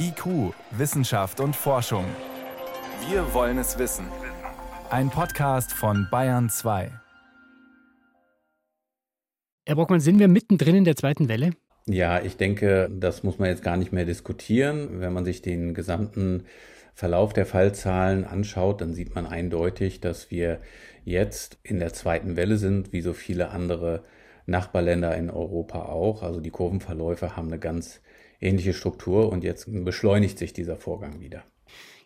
IQ, Wissenschaft und Forschung. Wir wollen es wissen. Ein Podcast von Bayern 2. Herr Brockmann, sind wir mittendrin in der zweiten Welle? Ja, ich denke, das muss man jetzt gar nicht mehr diskutieren. Wenn man sich den gesamten Verlauf der Fallzahlen anschaut, dann sieht man eindeutig, dass wir jetzt in der zweiten Welle sind, wie so viele andere Nachbarländer in Europa auch. Also die Kurvenverläufe haben eine ganz ähnliche Struktur und jetzt beschleunigt sich dieser Vorgang wieder.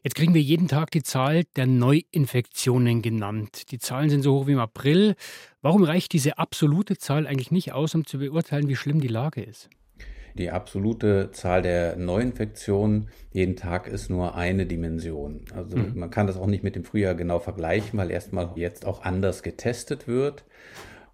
Jetzt kriegen wir jeden Tag die Zahl der Neuinfektionen genannt. Die Zahlen sind so hoch wie im April. Warum reicht diese absolute Zahl eigentlich nicht aus, um zu beurteilen, wie schlimm die Lage ist? Die absolute Zahl der Neuinfektionen jeden Tag ist nur eine Dimension. Also mhm. man kann das auch nicht mit dem Frühjahr genau vergleichen, weil erstmal jetzt auch anders getestet wird.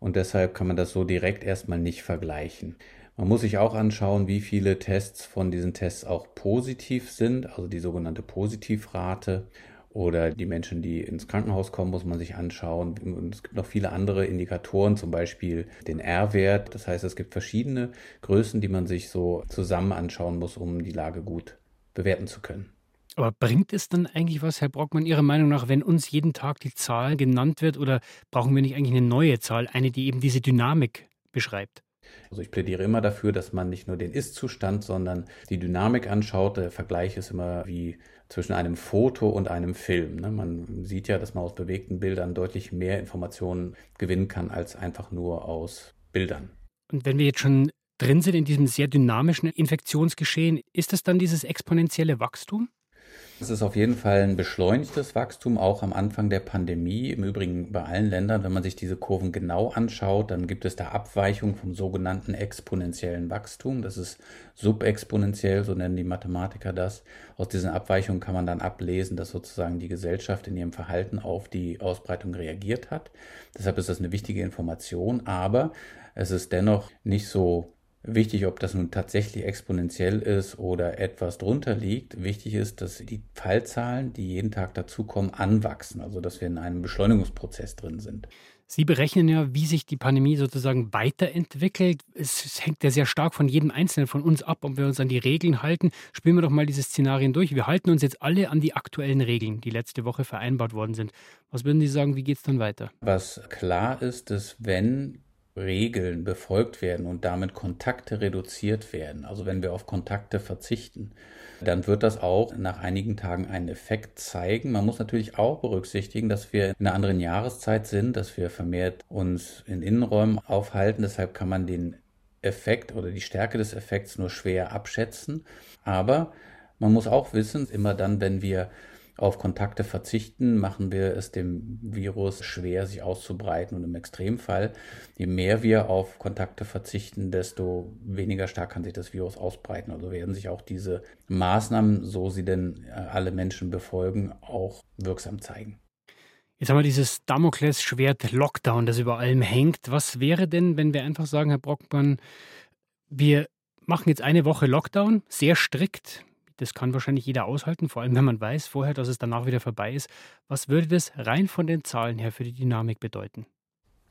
Und deshalb kann man das so direkt erstmal nicht vergleichen. Man muss sich auch anschauen, wie viele Tests von diesen Tests auch positiv sind, also die sogenannte Positivrate. Oder die Menschen, die ins Krankenhaus kommen, muss man sich anschauen. Und es gibt noch viele andere Indikatoren, zum Beispiel den R-Wert. Das heißt, es gibt verschiedene Größen, die man sich so zusammen anschauen muss, um die Lage gut bewerten zu können. Aber bringt es dann eigentlich was, Herr Brockmann, Ihrer Meinung nach, wenn uns jeden Tag die Zahl genannt wird? Oder brauchen wir nicht eigentlich eine neue Zahl, eine, die eben diese Dynamik beschreibt? Also ich plädiere immer dafür, dass man nicht nur den Ist-Zustand, sondern die Dynamik anschaut. Der Vergleich ist immer wie zwischen einem Foto und einem Film. Ne? Man sieht ja, dass man aus bewegten Bildern deutlich mehr Informationen gewinnen kann als einfach nur aus Bildern. Und wenn wir jetzt schon drin sind in diesem sehr dynamischen Infektionsgeschehen, ist das dann dieses exponentielle Wachstum? Es ist auf jeden Fall ein beschleunigtes Wachstum, auch am Anfang der Pandemie. Im Übrigen bei allen Ländern, wenn man sich diese Kurven genau anschaut, dann gibt es da Abweichungen vom sogenannten exponentiellen Wachstum. Das ist subexponentiell, so nennen die Mathematiker das. Aus diesen Abweichungen kann man dann ablesen, dass sozusagen die Gesellschaft in ihrem Verhalten auf die Ausbreitung reagiert hat. Deshalb ist das eine wichtige Information, aber es ist dennoch nicht so wichtig, ob das nun tatsächlich exponentiell ist oder etwas drunter liegt. Wichtig ist, dass die Fallzahlen, die jeden Tag dazukommen, anwachsen, also dass wir in einem Beschleunigungsprozess drin sind. Sie berechnen ja, wie sich die Pandemie sozusagen weiterentwickelt. Es hängt ja sehr stark von jedem Einzelnen von uns ab, ob wir uns an die Regeln halten. Spielen wir doch mal diese Szenarien durch. Wir halten uns jetzt alle an die aktuellen Regeln, die letzte Woche vereinbart worden sind. Was würden Sie sagen, wie geht es dann weiter? Was klar ist, ist, wenn Regeln befolgt werden und damit Kontakte reduziert werden, also wenn wir auf Kontakte verzichten, dann wird das auch nach einigen Tagen einen Effekt zeigen. Man muss natürlich auch berücksichtigen, dass wir in einer anderen Jahreszeit sind, dass wir vermehrt uns in Innenräumen aufhalten. Deshalb kann man den Effekt oder die Stärke des Effekts nur schwer abschätzen. Aber man muss auch wissen, immer dann, wenn wir auf Kontakte verzichten, machen wir es dem Virus schwer, sich auszubreiten. Und im Extremfall, je mehr wir auf Kontakte verzichten, desto weniger stark kann sich das Virus ausbreiten. Also werden sich auch diese Maßnahmen, so sie denn äh, alle Menschen befolgen, auch wirksam zeigen. Jetzt haben wir dieses Damoklesschwert Lockdown, das über allem hängt. Was wäre denn, wenn wir einfach sagen, Herr Brockmann, wir machen jetzt eine Woche Lockdown, sehr strikt, das kann wahrscheinlich jeder aushalten, vor allem wenn man weiß vorher, dass es danach wieder vorbei ist. Was würde das rein von den Zahlen her für die Dynamik bedeuten?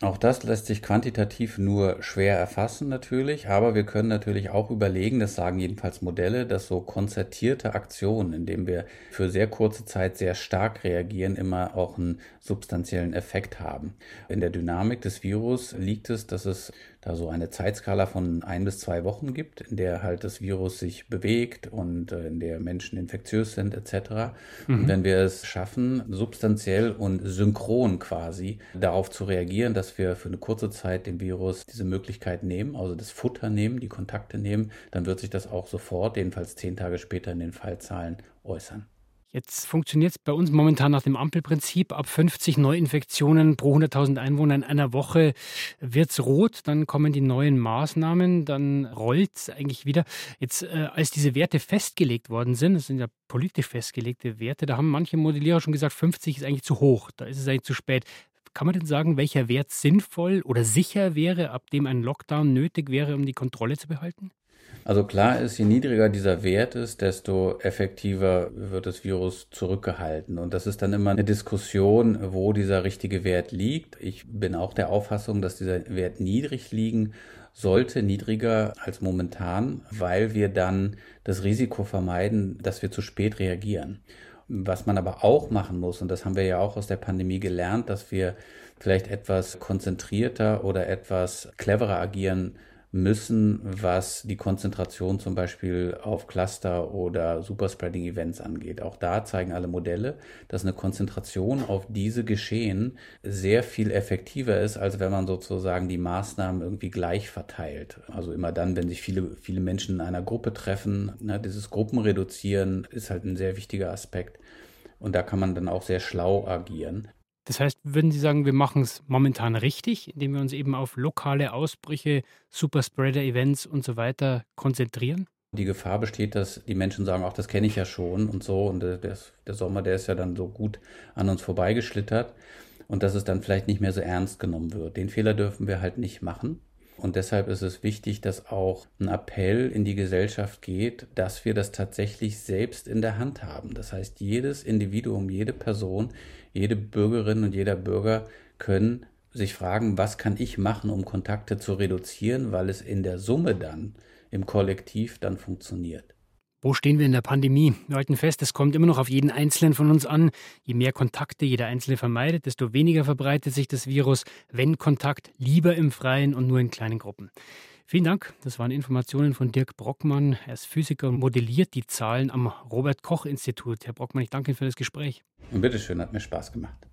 Auch das lässt sich quantitativ nur schwer erfassen natürlich, aber wir können natürlich auch überlegen, das sagen jedenfalls Modelle, dass so konzertierte Aktionen, indem wir für sehr kurze Zeit sehr stark reagieren, immer auch einen substanziellen Effekt haben. In der Dynamik des Virus liegt es, dass es da so eine Zeitskala von ein bis zwei Wochen gibt, in der halt das Virus sich bewegt und äh, in der Menschen infektiös sind etc. Mhm. Und wenn wir es schaffen, substanziell und synchron quasi darauf zu reagieren, dass wir für eine kurze Zeit dem Virus diese Möglichkeit nehmen, also das Futter nehmen, die Kontakte nehmen, dann wird sich das auch sofort, jedenfalls zehn Tage später in den Fallzahlen äußern. Jetzt funktioniert es bei uns momentan nach dem Ampelprinzip. Ab 50 Neuinfektionen pro 100.000 Einwohner in einer Woche wird es rot, dann kommen die neuen Maßnahmen, dann rollt es eigentlich wieder. Jetzt, äh, als diese Werte festgelegt worden sind, das sind ja politisch festgelegte Werte, da haben manche Modellierer schon gesagt, 50 ist eigentlich zu hoch, da ist es eigentlich zu spät. Kann man denn sagen, welcher Wert sinnvoll oder sicher wäre, ab dem ein Lockdown nötig wäre, um die Kontrolle zu behalten? Also klar ist, je niedriger dieser Wert ist, desto effektiver wird das Virus zurückgehalten. Und das ist dann immer eine Diskussion, wo dieser richtige Wert liegt. Ich bin auch der Auffassung, dass dieser Wert niedrig liegen sollte niedriger als momentan, weil wir dann das Risiko vermeiden, dass wir zu spät reagieren. Was man aber auch machen muss, und das haben wir ja auch aus der Pandemie gelernt, dass wir vielleicht etwas konzentrierter oder etwas cleverer agieren müssen, was die Konzentration zum Beispiel auf Cluster oder Superspreading Events angeht. Auch da zeigen alle Modelle, dass eine Konzentration auf diese Geschehen sehr viel effektiver ist, als wenn man sozusagen die Maßnahmen irgendwie gleich verteilt. Also immer dann, wenn sich viele, viele Menschen in einer Gruppe treffen, ne, dieses Gruppenreduzieren ist halt ein sehr wichtiger Aspekt. Und da kann man dann auch sehr schlau agieren. Das heißt, würden Sie sagen, wir machen es momentan richtig, indem wir uns eben auf lokale Ausbrüche, Superspreader-Events und so weiter konzentrieren? Die Gefahr besteht, dass die Menschen sagen, auch das kenne ich ja schon und so. Und der, der Sommer, der ist ja dann so gut an uns vorbeigeschlittert. Und dass es dann vielleicht nicht mehr so ernst genommen wird. Den Fehler dürfen wir halt nicht machen. Und deshalb ist es wichtig, dass auch ein Appell in die Gesellschaft geht, dass wir das tatsächlich selbst in der Hand haben. Das heißt, jedes Individuum, jede Person, jede Bürgerin und jeder Bürger können sich fragen, was kann ich machen, um Kontakte zu reduzieren, weil es in der Summe dann im Kollektiv dann funktioniert. Wo stehen wir in der Pandemie? Wir halten fest, es kommt immer noch auf jeden Einzelnen von uns an. Je mehr Kontakte jeder Einzelne vermeidet, desto weniger verbreitet sich das Virus. Wenn Kontakt, lieber im Freien und nur in kleinen Gruppen. Vielen Dank. Das waren Informationen von Dirk Brockmann. Er ist Physiker und modelliert die Zahlen am Robert Koch Institut. Herr Brockmann, ich danke Ihnen für das Gespräch. Und bitteschön, hat mir Spaß gemacht.